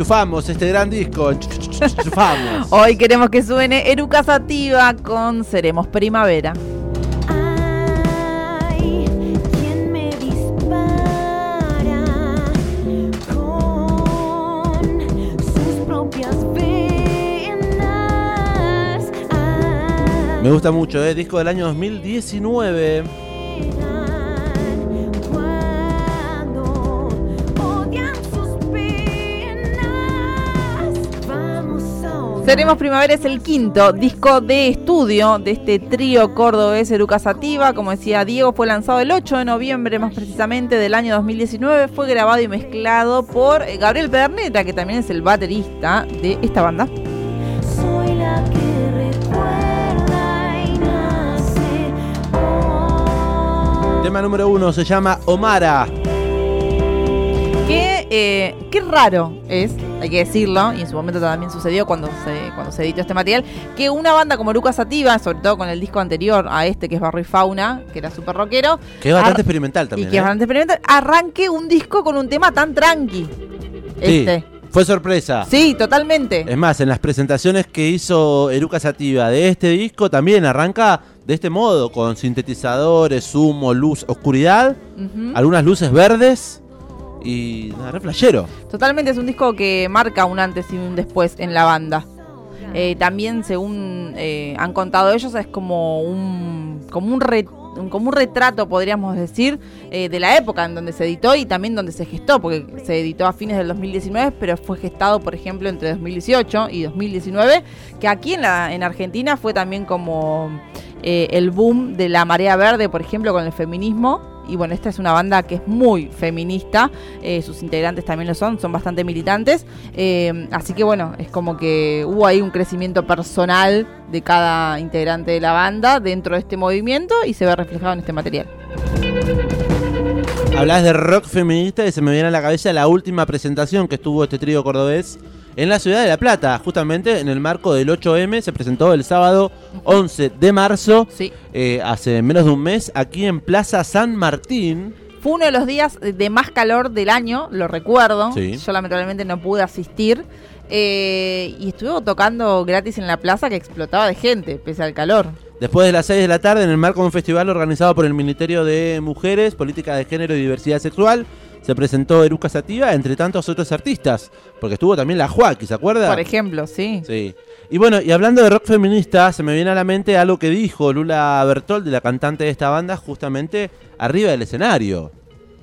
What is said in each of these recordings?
enchufamos este gran disco. enchu- enchu- enchu- Enchufamos. Hoy queremos que suene Eruca Sativa con Seremos Primavera. Me gusta mucho, ¿eh? Disco del año 2019. Seremos Primavera es el quinto disco de estudio de este trío cordobés Eruca Sativa. Como decía Diego, fue lanzado el 8 de noviembre, más precisamente del año 2019. Fue grabado y mezclado por Gabriel Pederneta, que también es el baterista de esta banda. Soy la que recuerda y nace hoy. Tema número uno se llama Omara. Qué, eh, qué raro es, hay que decirlo, y en su momento también sucedió cuando se, cuando se editó este material, que una banda como Eruca Sativa, sobre todo con el disco anterior a este, que es Barro y Fauna, que era súper rockero, Que es bastante experimental y también. que es ¿eh? bastante experimental, arranque un disco con un tema tan tranqui. Sí, Este. Fue sorpresa. Sí, totalmente. Es más, en las presentaciones que hizo Eruca Sativa de este disco también arranca de este modo, con sintetizadores, humo, luz, oscuridad, algunas luces verdes y nada, re. Totalmente es un disco que marca un antes y un después en la banda. Eh, también, según eh, han contado ellos, es como un, como un, re- como un retrato, podríamos decir, eh, de la época en donde se editó y también donde se gestó, porque se editó a fines del 2019, pero fue gestado, por ejemplo, entre 2018 y 2019, que aquí en, la, en Argentina fue también como eh, el boom de la marea verde, por ejemplo, con el feminismo. Y bueno, esta es una banda que es muy feminista, eh, sus integrantes también lo son, son bastante militantes. eh, así que bueno, es como que hubo ahí un crecimiento personal de cada integrante de la banda dentro de este movimiento y se ve reflejado en este material. Hablas de rock feminista y se me viene a la cabeza la última presentación que estuvo este trío cordobés en la ciudad de La Plata, justamente en el marco del 8M, se presentó el sábado 11 de marzo, Sí. eh, hace menos de un mes, aquí en Plaza San Martín. Fue uno de los días de más calor del año, lo recuerdo. Sí. Yo lamentablemente no pude asistir. eh, y estuve tocando gratis en la plaza que explotaba de gente, pese al calor. Después de las 6 de la tarde, en el marco de un festival organizado por el Ministerio de Mujeres, Política de Género y Diversidad Sexual, se presentó Eruca Sativa, entre tantos otros artistas, porque estuvo también la Joaquín, ¿se acuerda? Por ejemplo, sí. Sí. Y bueno, y hablando de rock feminista, se me viene a la mente algo que dijo Lula Bertoldi, la cantante de esta banda, justamente arriba del escenario.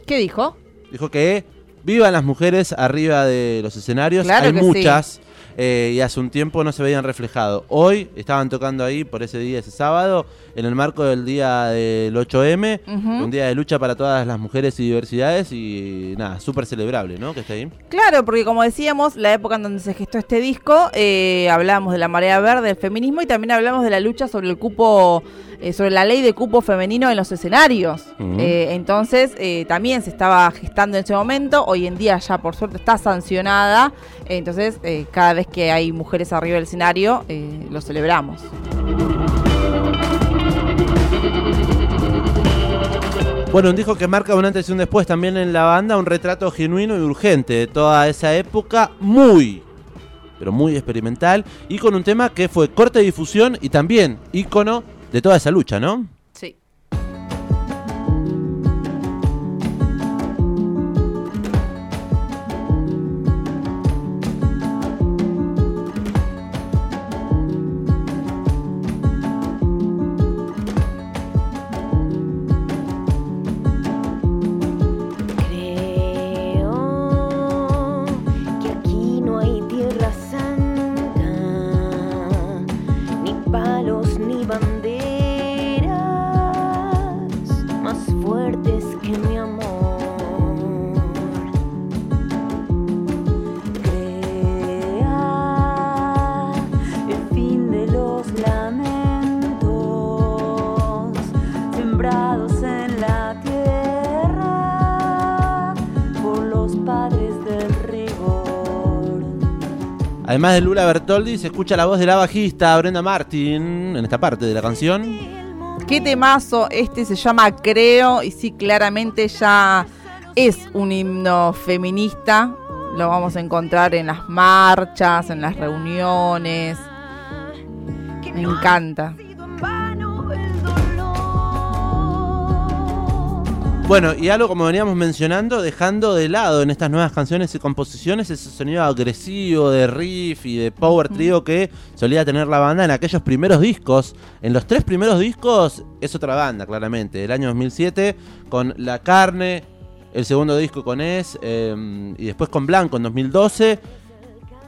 ¿Qué dijo? Dijo que vivan las mujeres arriba de los escenarios. Claro Hay que sí. Eh, y hace un tiempo no se veían reflejado. Hoy estaban tocando ahí por ese día, ese sábado, en el marco del día del 8M, Ujú. un día de lucha para todas las mujeres y diversidades y nada, súper celebrable, ¿no? Que esté ahí. Claro, porque como decíamos, la época en donde se gestó este disco, eh, hablamos de la marea verde, del feminismo y también hablamos de la lucha sobre el cupo, eh, sobre la ley de cupo femenino en los escenarios. Eh, entonces, eh, también se estaba gestando en ese momento. Hoy en día ya, por suerte, está sancionada. Entonces, eh, cada vez que hay mujeres arriba del escenario, eh, lo celebramos. Bueno, un disco que marca un antes y un después también en la banda, un retrato genuino y urgente de toda esa época, muy, pero muy experimental, y con un tema que fue corte de difusión y también ícono de toda esa lucha, ¿no? Además de Lula Bertoldi, se escucha la voz de la bajista Brenda Martin en esta parte de la canción. Qué temazo, este se llama Creo y sí, claramente ya es un himno feminista. Lo vamos a encontrar en las marchas, en las reuniones. Me encanta. Bueno, y algo como veníamos mencionando, dejando de lado en estas nuevas canciones y composiciones ese sonido agresivo de riff y de power trio que solía tener la banda en aquellos primeros discos. En los tres primeros discos es otra banda, claramente. El año 2007 con La Carne, el segundo disco con Es eh, y después con Blanco en 2012.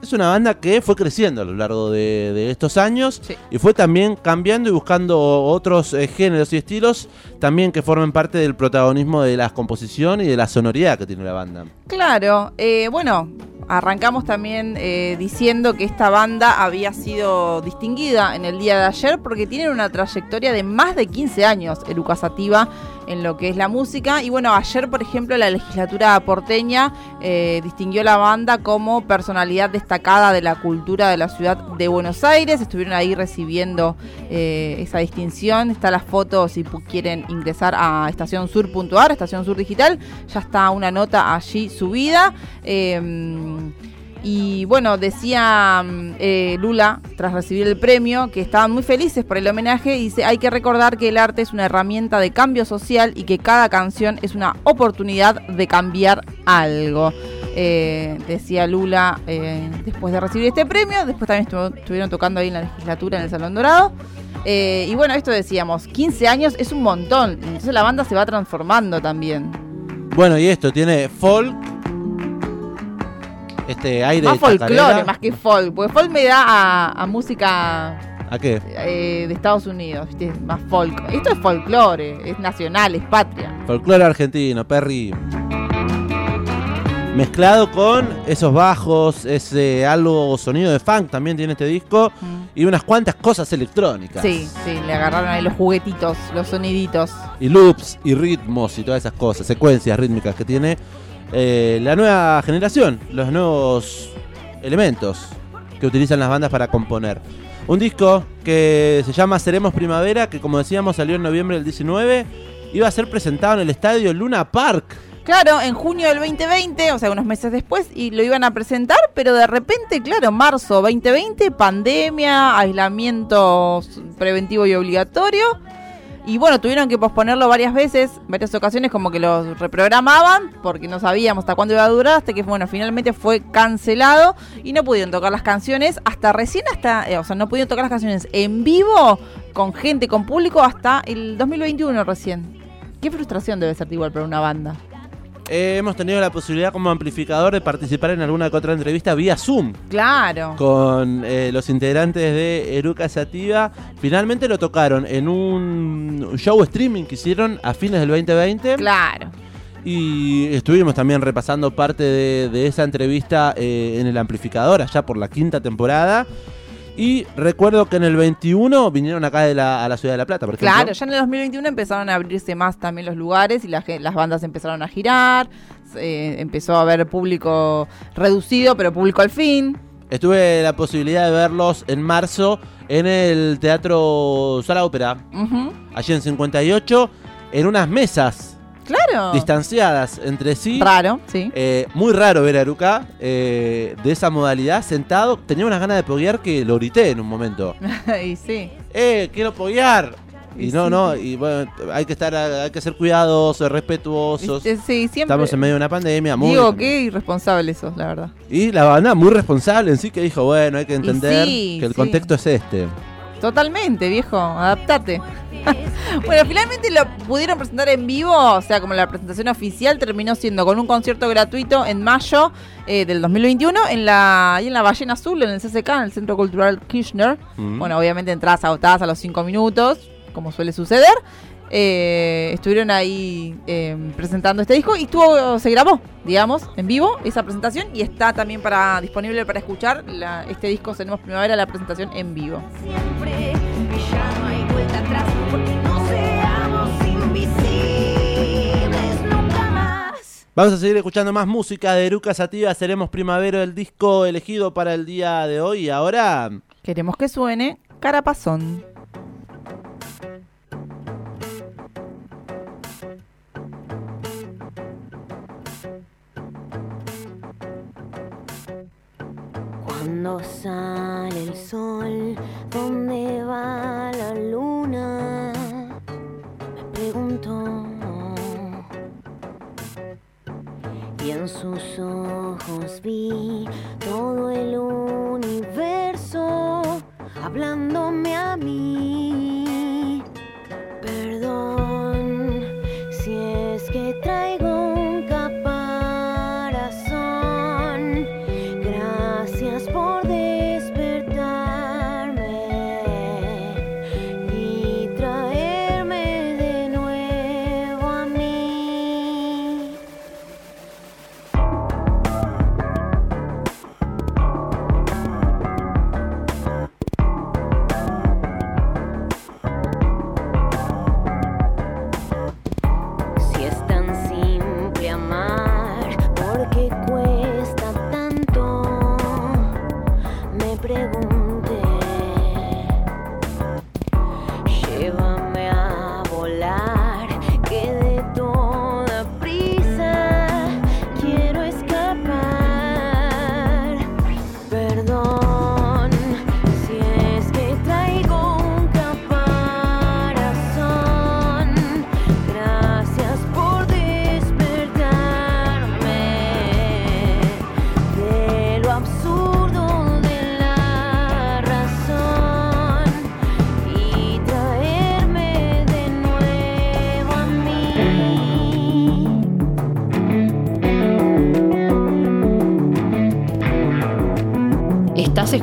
Es una banda que fue creciendo a lo largo de, de estos años Sí. y fue también cambiando y buscando otros eh, géneros y estilos también que formen parte del protagonismo de la composición y de la sonoridad que tiene la banda. Claro, eh, bueno, arrancamos también eh, diciendo que esta banda había sido distinguida en el día de ayer porque tienen una trayectoria de más de 15 años, Eruca Sativa, en lo que es la música. Y bueno, ayer, por ejemplo, la legislatura porteña eh, distinguió la banda como personalidad destacada de la cultura de la ciudad de Buenos Aires. Estuvieron ahí recibiendo eh, esa distinción. Está la foto si quieren ingresar a estacionsur.ar, Estación Sur Digital. Ya está una nota allí subida. Eh, y bueno, decía mm, eh, Lula, tras recibir el premio, que estaban muy felices por el homenaje. Y dice, hay que recordar que el arte es una herramienta de cambio social y que cada canción es una oportunidad de cambiar algo. Eh, decía Lula eh, después de recibir este premio. Después también estuvieron tocando ahí en la legislatura, en el Salón Dorado. Y bueno, esto decíamos, 15 años es un montón. Entonces la banda se va transformando también. Bueno, y esto tiene folk, este aire Más de folclore, más que folk. Porque folk me da a, a música ¿A qué? eh, de Estados Unidos, ¿viste? más folk. Esto es folclore, es nacional, es patria. Folclore argentino, Perry. Mezclado con esos bajos, ese algo sonido de funk también tiene este disco. Y unas cuantas cosas electrónicas. Sí, sí, le agarraron ahí los juguetitos, los soniditos. Y loops y ritmos y todas esas cosas, secuencias rítmicas que tiene eh, la nueva generación, los nuevos elementos que utilizan las bandas para componer. Un disco que se llama Seremos Primavera, que como decíamos salió en noviembre del 19, iba a ser presentado en el estadio Luna Park. Claro, en junio del 2020, o sea, unos meses después, y lo iban a presentar, pero de repente, claro, marzo 2020, pandemia, aislamiento preventivo y obligatorio. Y bueno, tuvieron que posponerlo varias veces, varias ocasiones como que lo reprogramaban, porque no sabíamos hasta cuándo iba a durar, hasta que bueno, finalmente fue cancelado y no pudieron tocar las canciones hasta recién hasta, eh, o sea, no pudieron tocar las canciones en vivo con gente, con público hasta el 2021 recién. Qué frustración debe ser igual para una banda. Eh, hemos tenido la posibilidad como amplificador de participar en alguna que otra entrevista vía Zoom Claro. con eh, los integrantes de Eruca Sativa. Finalmente lo tocaron en un show streaming que hicieron a fines del 2020. Claro. Y estuvimos también repasando parte de, de esa entrevista eh, en el amplificador, allá por la quinta temporada. Y recuerdo que en el 21 vinieron acá de la, a la ciudad de La Plata, por ejemplo. Claro, ya en el 2021 empezaron a abrirse más también los lugares y la ge- las bandas empezaron a girar, eh, empezó a haber público reducido, pero público al fin. Estuve la posibilidad de verlos en marzo en el Teatro Sala Ópera, allí en 58, en unas mesas Claro. distanciadas entre sí. Raro, sí. Eh, muy raro ver a Eruca eh, de esa modalidad sentado. Tenía unas ganas de poguear que lo grité en un momento. y sí. ¡Eh, quiero poguear! Y Y no, sí. no, y bueno, hay que estar, hay que ser cuidadosos, respetuosos. Eh, Sí, siempre. Estamos en medio de una pandemia. Muy, Digo, qué irresponsables sos, la verdad. Y la banda muy responsable en sí que dijo, bueno, hay que entender sí, que el contexto es este. Totalmente, viejo, adaptate. bueno, finalmente lo pudieron presentar en vivo, o sea, como la presentación oficial terminó siendo con un concierto gratuito en mayo eh, del 2021 en la, ahí en la Ballena Azul, en el CCK, en el Centro Cultural Kirchner. Mm. Bueno, obviamente entradas agotadas a los 5 minutos, como suele suceder. Eh, estuvieron ahí eh, presentando este disco y estuvo, se grabó, digamos, en vivo esa presentación y está también para disponible para escuchar la- este disco Tenemos Primavera, la presentación en vivo. siempre y ya no hay vuelta atrás porque no seamos invisibles nunca más. Vamos a seguir escuchando más música de Eruca Sativa. Seremos primavera el disco elegido para el día de hoy. Y ahora, Queremos que suene Carapazón. Cuando sale el sol, ¿dónde va la luna? Me pregunto. Y en sus ojos vi todo el universo hablándome a mí.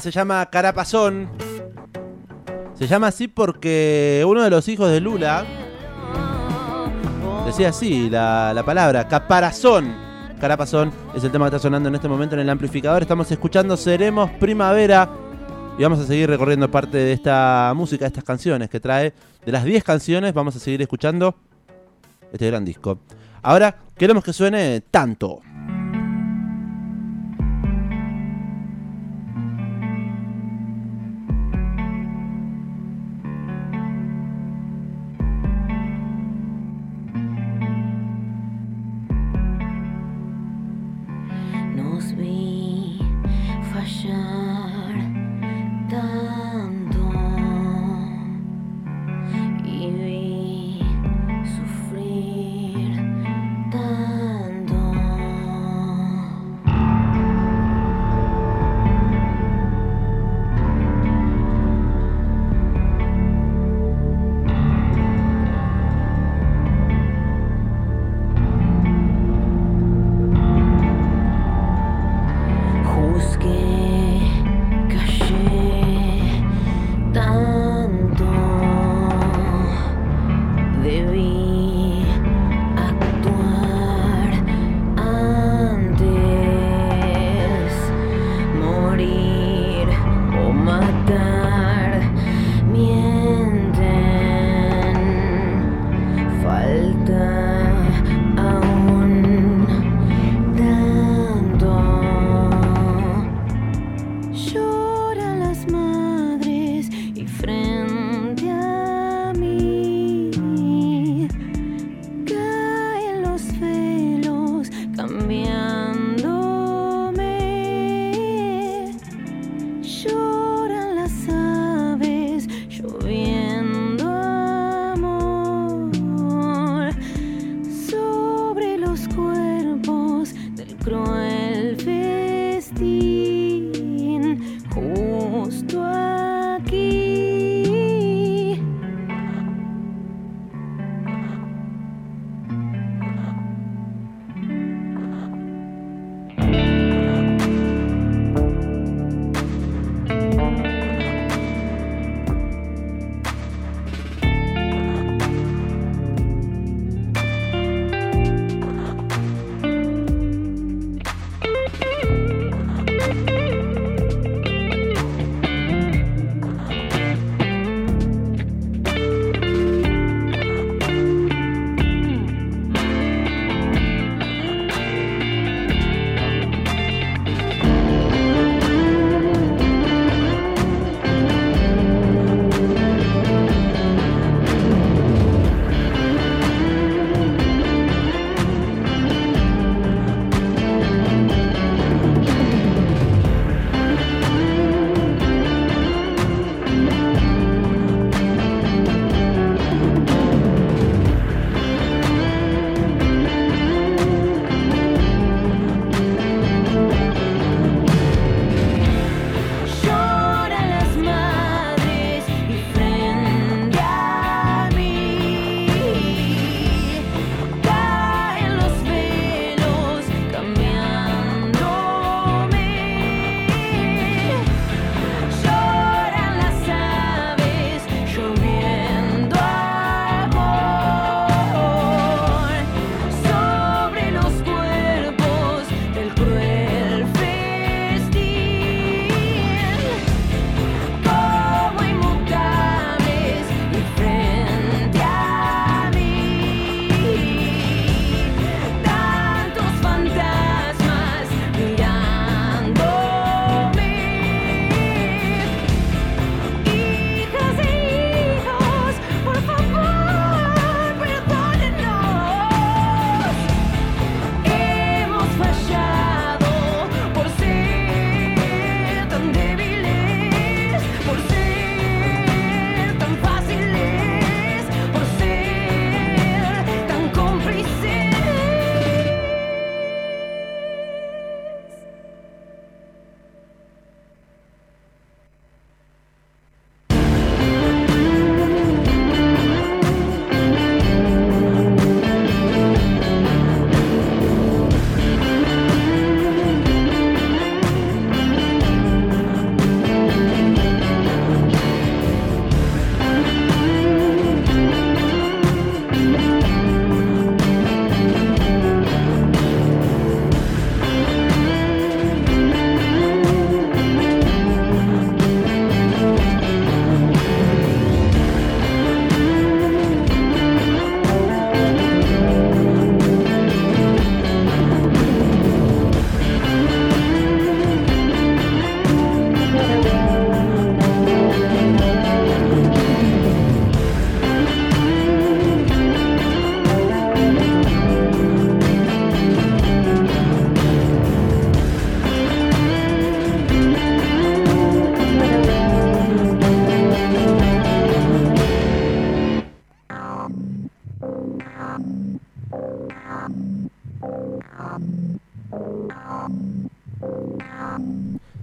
Se llama Carapazón. Se llama así porque uno de los hijos de Lula decía así la, la palabra, caparazón. Carapazón es el tema que está sonando en este momento en el amplificador. Estamos escuchando Seremos Primavera. Y vamos a seguir recorriendo parte de esta música, de estas canciones que trae. De las 10 canciones, vamos a seguir escuchando este gran disco. Ahora queremos que suene tanto.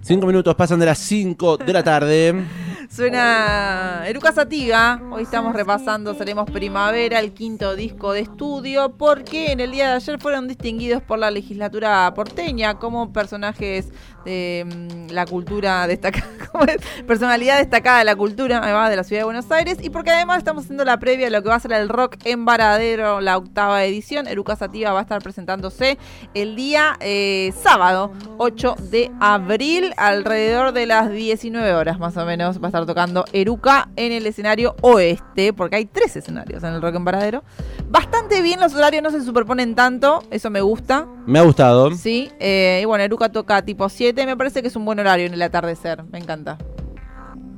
Cinco minutos pasan de las 5 de la tarde. Suena Eruca Sativa. Hoy estamos repasando Seremos Primavera, el quinto disco de estudio, porque en el día de ayer fueron distinguidos por la legislatura porteña como personajes de mm, la cultura destacada, personalidad destacada de la cultura además de la ciudad de Buenos Aires, y porque además estamos haciendo la previa de lo que va a ser el rock en Varadero, la octava edición. Eruca Sativa va a estar presentándose el día eh, sábado 8 de abril, alrededor de las 19 horas más o menos. Va a estar tocando Eruca en el escenario oeste, porque hay tres escenarios en el Rock en Varadero. Bastante bien, los horarios no se superponen tanto, eso me gusta. Me ha gustado. Sí, eh, y bueno, Eruca toca tipo 7, me parece que es un buen horario en el atardecer, me encanta.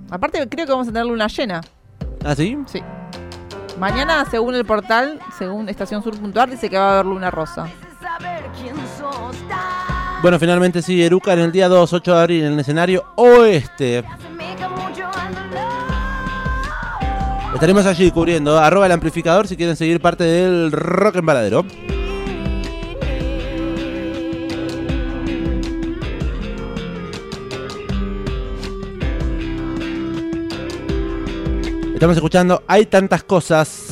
Aparte, creo que vamos a tener luna llena. ¿Ah, sí? Sí. Mañana, según el portal, según Estación Sur Puntual, dice que va a haber luna rosa. Bueno, finalmente sí, Eruca en el día 2, 8 de abril en el escenario oeste. Estaremos allí cubriendo. Arroba el amplificador si quieren seguir parte del rock en Varadero. Estamos escuchando Hay tantas cosas.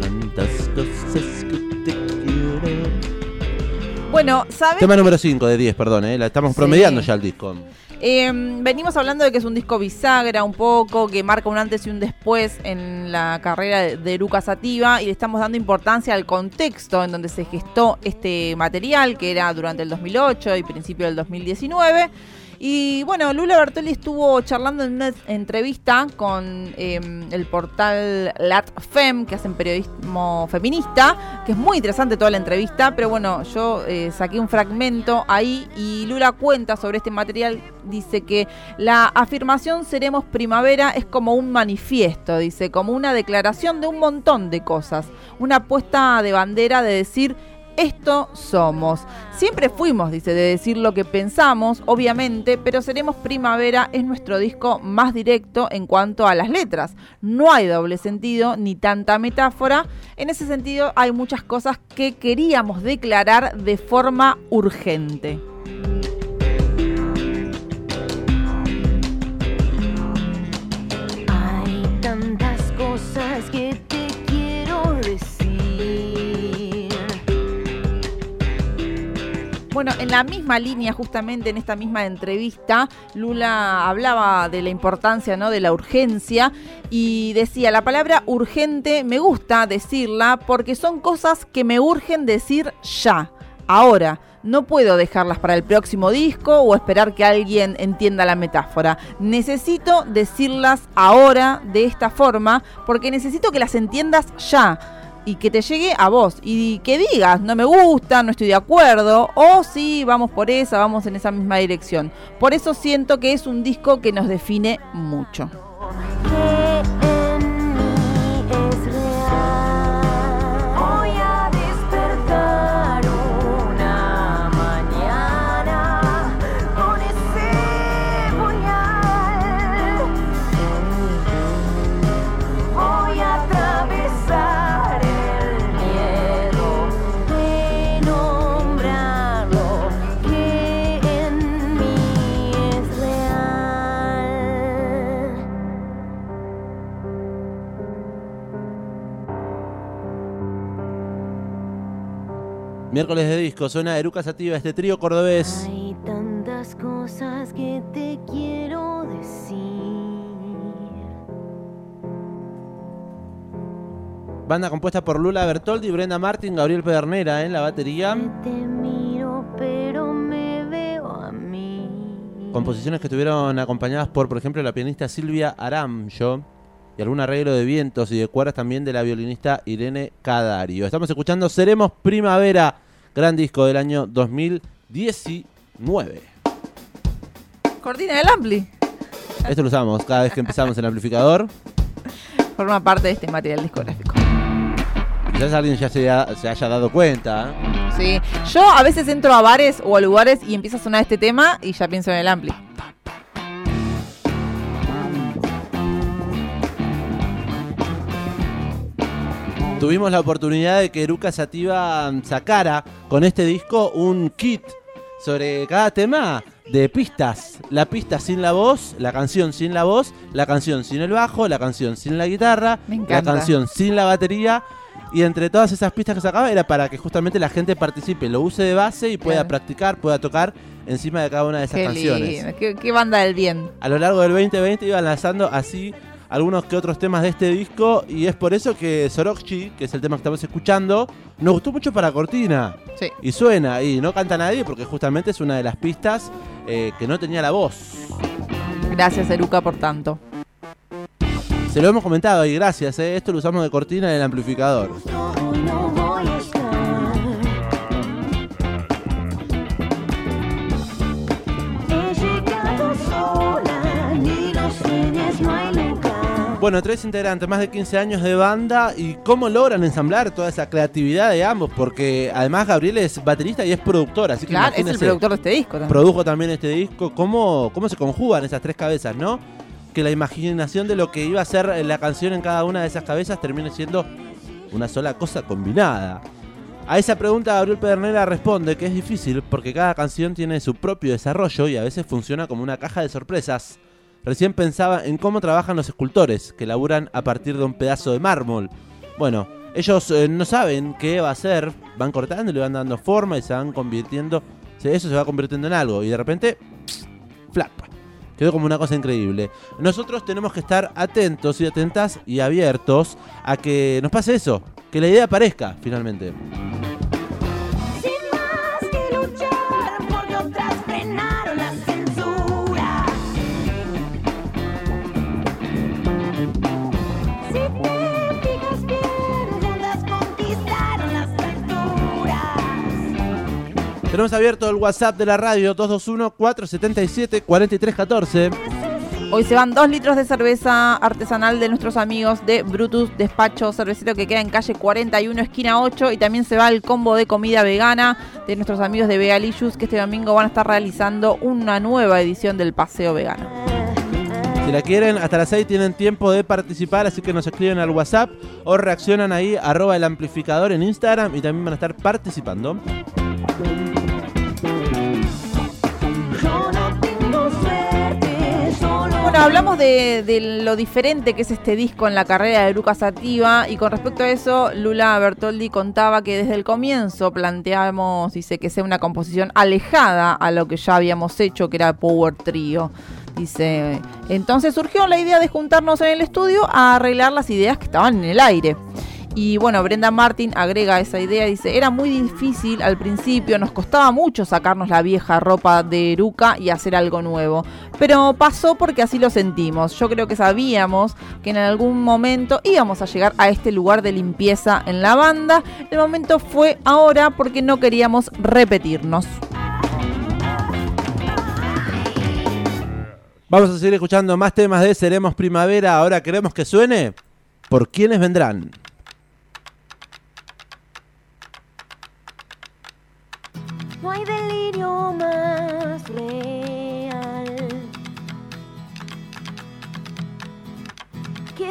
Tantas cosas que te quiero. Bueno, ¿sabes? Tema número 5 de 10, perdón, eh. La estamos Sí. promediando ya el disco. Eh, venimos hablando de que es un disco bisagra un poco, que marca un antes y un después en la carrera de, de Eruca Sativa y le estamos dando importancia al contexto en donde se gestó este material, que era durante el 2008 y principio del 2019. Y bueno, Lula Bertoli estuvo charlando en una entrevista con eh, el portal LatFem, que hacen periodismo feminista, que es muy interesante toda la entrevista, pero bueno, yo eh, saqué un fragmento ahí y Lula cuenta sobre este material, dice que la afirmación Seremos Primavera es como un manifiesto, dice, como una declaración de un montón de cosas, una puesta de bandera de decir esto somos. Siempre fuimos, dice, de decir lo que pensamos, obviamente, pero Seremos Primavera es nuestro disco más directo en cuanto a las letras. No hay doble sentido ni tanta metáfora. En ese sentido hay muchas cosas que queríamos declarar de forma urgente. Bueno, en la misma línea, justamente en esta misma entrevista, Lula hablaba de la importancia, ¿no? De la urgencia y decía, la palabra urgente me gusta decirla porque son cosas que me urgen decir ya, ahora. No puedo dejarlas para el próximo disco o esperar que alguien entienda la metáfora. Necesito decirlas ahora de esta forma porque necesito que las entiendas ya y que te llegue a vos y que digas, no me gusta, no estoy de acuerdo, o sí, vamos por esa, vamos en esa misma dirección. Por eso siento que es un disco que nos define mucho. Miércoles de disco, suena Eruca Sativa, este trío cordobés. Hay tantas cosas que te quiero decir. Banda compuesta por Lula Bertoldi, Brenda Martin, Gabriel Pedernera en la batería. Te miro, pero me veo a mí. Composiciones que estuvieron acompañadas por, por ejemplo, la pianista Silvia Aramjo y algún arreglo de vientos y de cuerdas también de la violinista Irene Cadario. Estamos escuchando Seremos Primavera, gran disco del año 2019. Cortina del Ampli Esto lo usamos cada vez que empezamos el amplificador. forma parte de este material discográfico. Quizás alguien ya se, ha- se haya dado cuenta. ¿eh? Sí, yo a veces entro a bares o a lugares y empieza a sonar este tema y ya pienso en el Ampli. Tuvimos la oportunidad de que Eruca Sativa sacara con este disco un kit sobre cada tema de pistas. La pista sin la voz, la canción sin la voz, la canción sin el bajo, la canción sin la guitarra, la canción sin la batería. Y entre todas esas pistas que sacaba era para que justamente la gente participe, lo use de base y pueda Claro. practicar, pueda tocar encima de cada una de esas Qué canciones. qué, qué banda del bien. A lo largo del 2020 iban lanzando así algunos que otros temas de este disco y es por eso que Sorokchi, que es el tema que estamos escuchando, nos gustó mucho para Cortina. Sí. Y suena, y no canta nadie porque justamente es una de las pistas eh, que no tenía la voz. Gracias, Eruca, por tanto. Se lo hemos comentado y gracias, eh, esto lo usamos de cortina en el amplificador. No hay. Bueno, tres integrantes, más de 15 años de banda y cómo logran ensamblar toda esa creatividad de ambos, porque además Gabriel es baterista y es productor, así que Claro, es el productor de este disco también. produjo también este disco, cómo, cómo se conjugan esas tres cabezas, ¿no? Que la imaginación de lo que iba a ser la canción en cada una de esas cabezas termine siendo una sola cosa combinada. A esa pregunta Gabriel Pedernera responde que es difícil porque cada canción tiene su propio desarrollo y a veces funciona como una caja de sorpresas. Recién pensaba en cómo trabajan los escultores, que laburan a partir de un pedazo de mármol. Bueno, ellos eh, no saben qué va a ser, van cortando le van dando forma y se van convirtiendo, eso se va convirtiendo en algo y de repente, flap, quedó como una cosa increíble. Nosotros tenemos que estar atentos y atentas y abiertos a que nos pase eso, que la idea aparezca finalmente. Tenemos abierto el WhatsApp de la radio 221-477-4314. Hoy se van dos litros de cerveza artesanal de nuestros amigos de Brutus Despacho Cervecero que queda en calle 41, esquina 8. Y también se va el combo de comida vegana de nuestros amigos de Vegalicious que este domingo van a estar realizando una nueva edición del paseo vegano. Si la quieren, hasta las 6 tienen tiempo de participar, así que nos escriben al WhatsApp o reaccionan ahí, arroba el amplificador en Instagram y también van a estar participando. Bueno, hablamos de, de lo diferente que es este disco en la carrera de Lucas Sativa y con respecto a eso, Lula Bertoldi contaba que desde el comienzo planteamos, dice, que sea una composición alejada a lo que ya habíamos hecho, que era Power Trio. Dice, entonces surgió la idea de juntarnos en el estudio a arreglar las ideas que estaban en el aire. Y bueno, Brenda Martin agrega esa idea, dice, era muy difícil al principio, nos costaba mucho sacarnos la vieja ropa de Eruca y hacer algo nuevo. Pero pasó porque así lo sentimos. Yo creo que sabíamos que en algún momento íbamos a llegar a este lugar de limpieza en la banda. El momento fue ahora porque no queríamos repetirnos. Vamos a seguir escuchando más temas de Seremos Primavera. Ahora queremos que suene. ¿Por quiénes vendrán?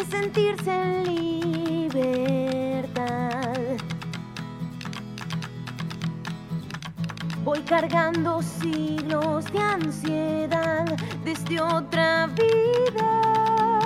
Sentirse en libertad. Voy cargando siglos de ansiedad desde otra vida.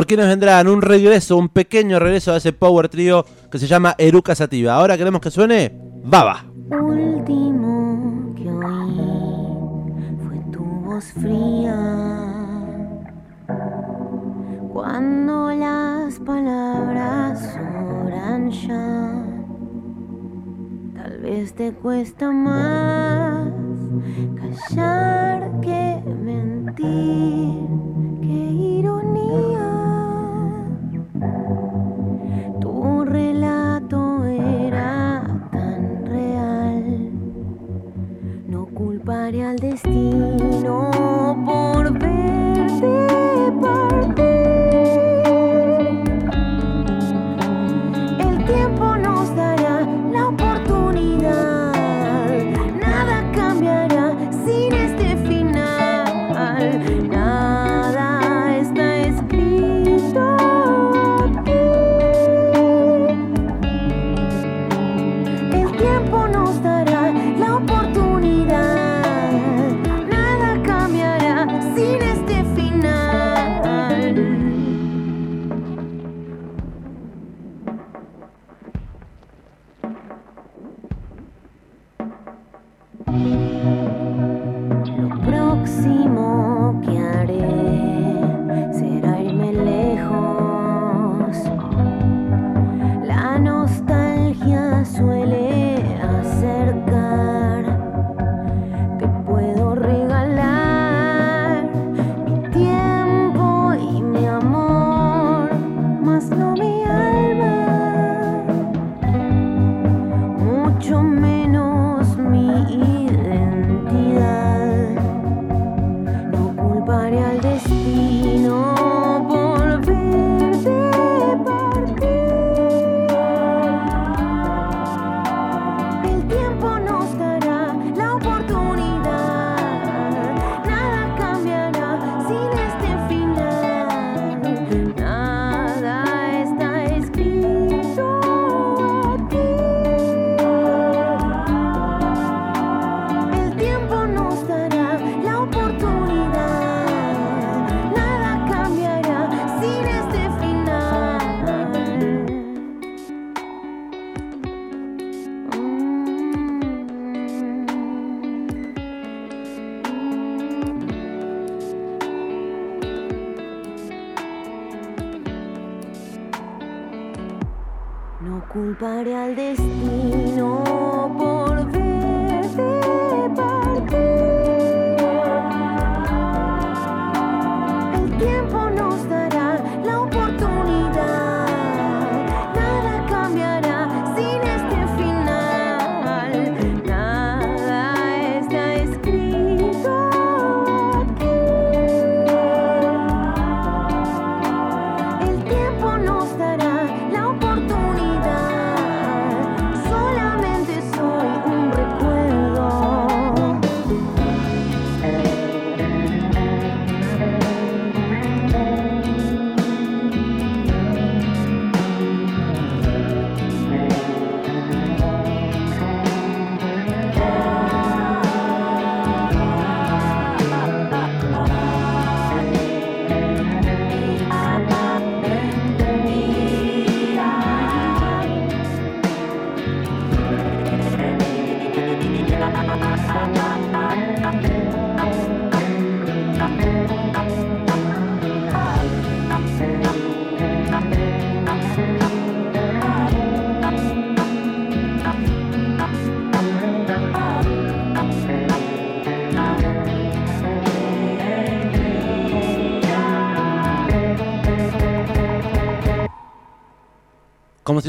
¿Por qué nos vendrán un regreso, un pequeño regreso a ese power trio que se llama Eruca Sativa? Ahora queremos que suene Baba. Último que oí fue tu voz fría. Cuando las palabras sobran ya, tal vez te cuesta más callar que mentir, que ironía. escaparé al destino por ver.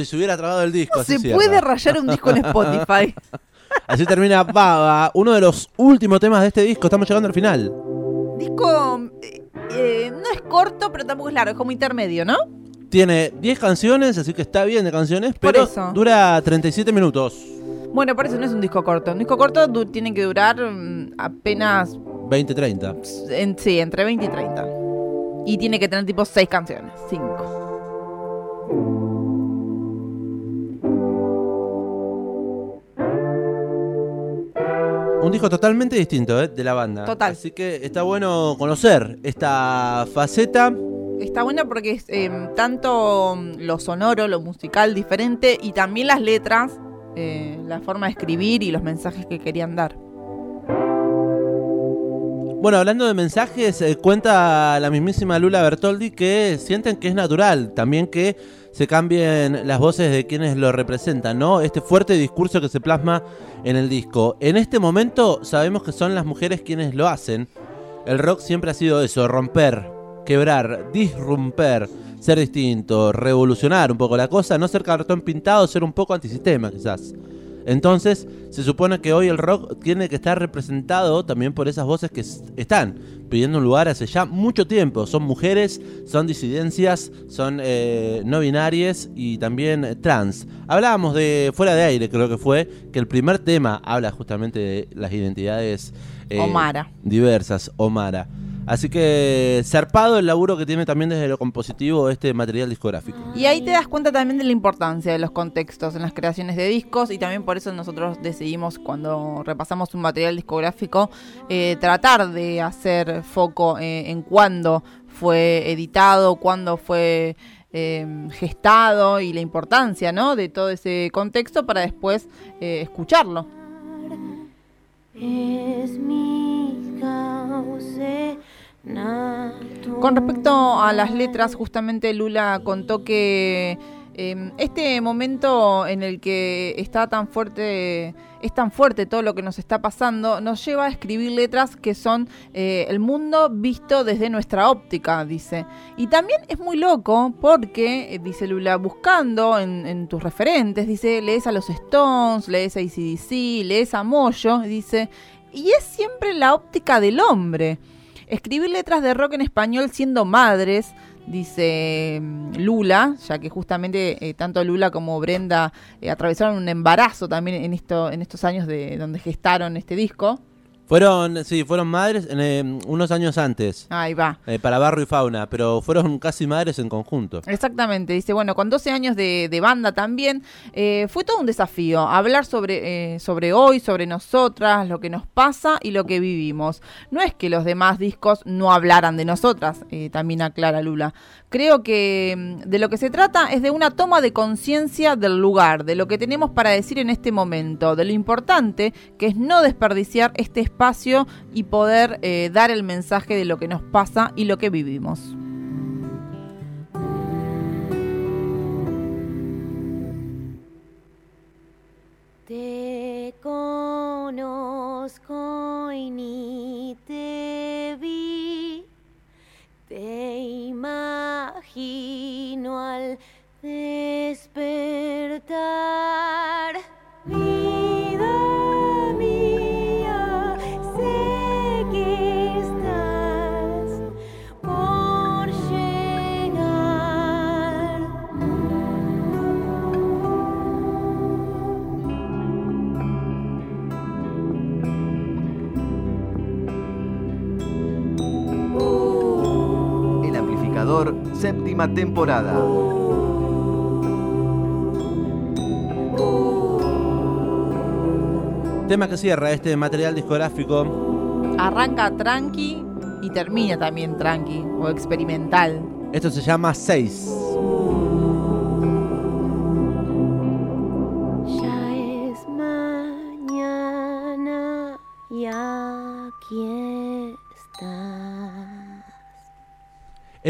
si se hubiera trabado el disco. ¿Cómo se puede rayar un disco en Spotify. Así termina Baba, uno de los últimos temas de este disco. Estamos llegando al final. Disco eh, eh, no es corto, pero tampoco es largo, es como intermedio, ¿no? Tiene 10 canciones, así que está bien de canciones, pero dura 37 minutos. Bueno, por eso no es un disco corto. Un disco corto tiene que durar mm, apenas... 20, 30. Sí, entre 20 y 30. Y tiene que tener tipo 6 canciones, 5. Un disco totalmente distinto ¿eh? de la banda. Total. Así que está bueno conocer esta faceta. Está bueno porque es eh, tanto mm, lo sonoro, lo musical diferente y también las letras, eh, la forma de escribir y los mensajes que querían dar. Bueno, hablando de mensajes, eh, cuenta la mismísima Lula Bertoldi que sienten que es natural también que se cambien las voces de quienes lo representan, ¿no? Este fuerte discurso que se plasma en el disco. En este momento sabemos que son las mujeres quienes lo hacen. El rock siempre ha sido eso, romper, quebrar, disrumper, ser distinto, revolucionar un poco la cosa, no ser cartón pintado, ser un poco antisistema quizás. Entonces, se supone que hoy el rock tiene que estar representado también por esas voces que están pidiendo un lugar hace ya mucho tiempo. Son mujeres, son disidencias, son eh, no binarias y también eh, trans. Hablábamos de Fuera de Aire, creo que fue, que el primer tema habla justamente de las identidades eh, Omara. diversas, Omara. Así que zarpado el laburo que tiene también desde lo compositivo este material discográfico. Y ahí te das cuenta también de la importancia de los contextos en las creaciones de discos y también por eso nosotros decidimos cuando repasamos un material discográfico eh, tratar de hacer foco eh, en cuándo fue editado, cuándo fue eh, gestado y la importancia ¿no? de todo ese contexto para después eh, escucharlo. Es mi cauce. Con respecto a las letras, justamente Lula contó que eh, este momento en el que está tan fuerte, es tan fuerte todo lo que nos está pasando, nos lleva a escribir letras que son eh, el mundo visto desde nuestra óptica, dice. Y también es muy loco porque, eh, dice Lula, buscando en, tus referentes, dice, lees a los Stones, lees a ACDC, lees a Moyo, dice, y es siempre la óptica del hombre. Escribir letras de rock en español siendo madres, dice mm, Lula, ya que justamente eh, tanto Lula como Brenda eh, atravesaron un embarazo también en, esto, en estos años de donde gestaron este disco. Fueron, sí, fueron madres en, eh, unos años antes. Ahí va. eh, para Barro y Fauna, pero fueron casi madres en conjunto. Exactamente, dice, bueno, con 12 años de, de banda también, eh, fue todo un desafío hablar sobre, eh, sobre hoy, sobre nosotras, lo que nos pasa y lo que vivimos. No es que los demás discos no hablaran de nosotras, eh, también aclara Lula. Creo que mm, de lo que se trata es de una toma de conciencia del lugar, de lo que tenemos para decir en este momento, de lo importante que es no desperdiciar este espacio y poder eh, dar el mensaje de lo que nos pasa y lo que vivimos. Te conozco y ni te vi. Te imagino al despertar. Séptima temporada. Tema que cierra este material discográfico. Arranca tranqui y termina también tranqui o experimental. Esto se llama 6.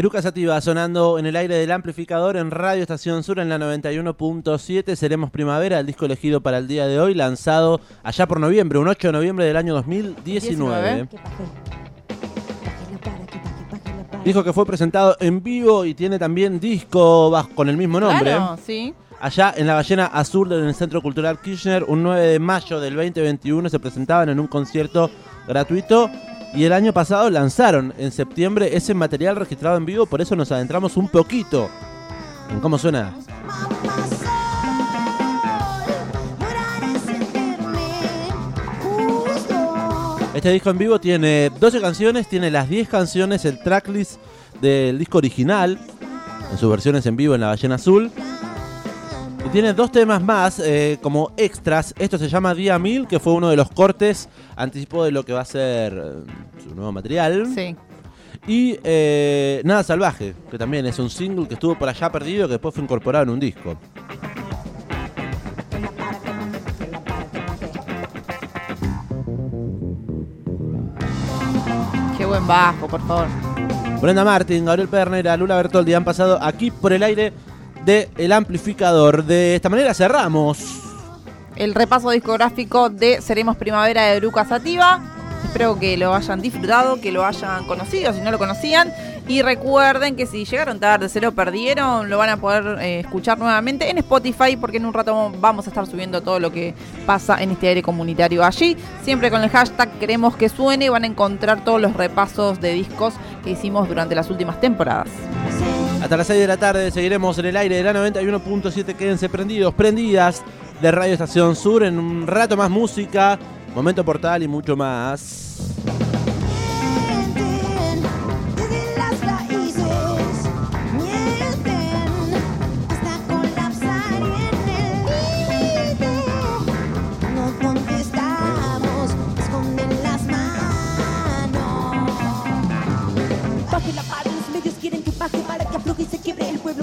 Eruca Sativa sonando en el aire del amplificador en Radio Estación Sur en la 91.7. Seremos Primavera, el disco elegido para el día de hoy, lanzado allá por noviembre, un 8 de noviembre del año 2019. 19. Dijo que fue presentado en vivo y tiene también disco con el mismo nombre. Claro, sí. Allá en la ballena azul del Centro Cultural Kirchner, un 9 de mayo del 2021 se presentaban en un concierto gratuito y el año pasado lanzaron en septiembre ese material registrado en vivo, por eso nos adentramos un poquito en cómo suena. Este disco en vivo tiene 12 canciones, tiene las 10 canciones, el tracklist del disco original, en sus versiones en vivo en La Ballena Azul. Y tiene dos temas más eh, como extras. Esto se llama Día 1000, que fue uno de los cortes anticipo de lo que va a ser eh, su nuevo material. Sí. Y eh, Nada Salvaje, que también es un single que estuvo por allá perdido, que después fue incorporado en un disco. Qué buen bajo, por favor. Brenda Martin, Gabriel Pernera, Lula Bertoldi han pasado aquí por el aire de El Amplificador. De esta manera cerramos. El repaso discográfico de Seremos Primavera de Bruca Sativa. Espero que lo hayan disfrutado, que lo hayan conocido, si no lo conocían. Y recuerden que si llegaron tarde, se lo perdieron, lo van a poder eh, escuchar nuevamente en Spotify, porque en un rato vamos a estar subiendo todo lo que pasa en este aire comunitario allí. Siempre con el hashtag queremos que suene, van a encontrar todos los repasos de discos que hicimos durante las últimas temporadas. Hasta las 6 de la tarde seguiremos en el aire de la 91.7. Quédense prendidos, prendidas de Radio Estación Sur. En un rato más música, momento portal y mucho más.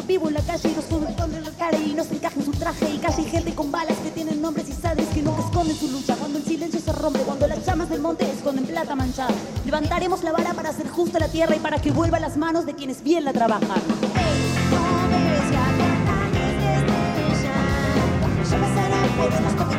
Vivo en la calle y los jóvenes contra la cara y no se encaje en su traje y hay gente con balas que tienen nombres y sabes que nunca esconden su lucha. Cuando el silencio se rompe cuando las llamas del monte esconden plata manchada. Levantaremos la vara para hacer justa la tierra y para que vuelva a las manos de quienes bien la trabajan. No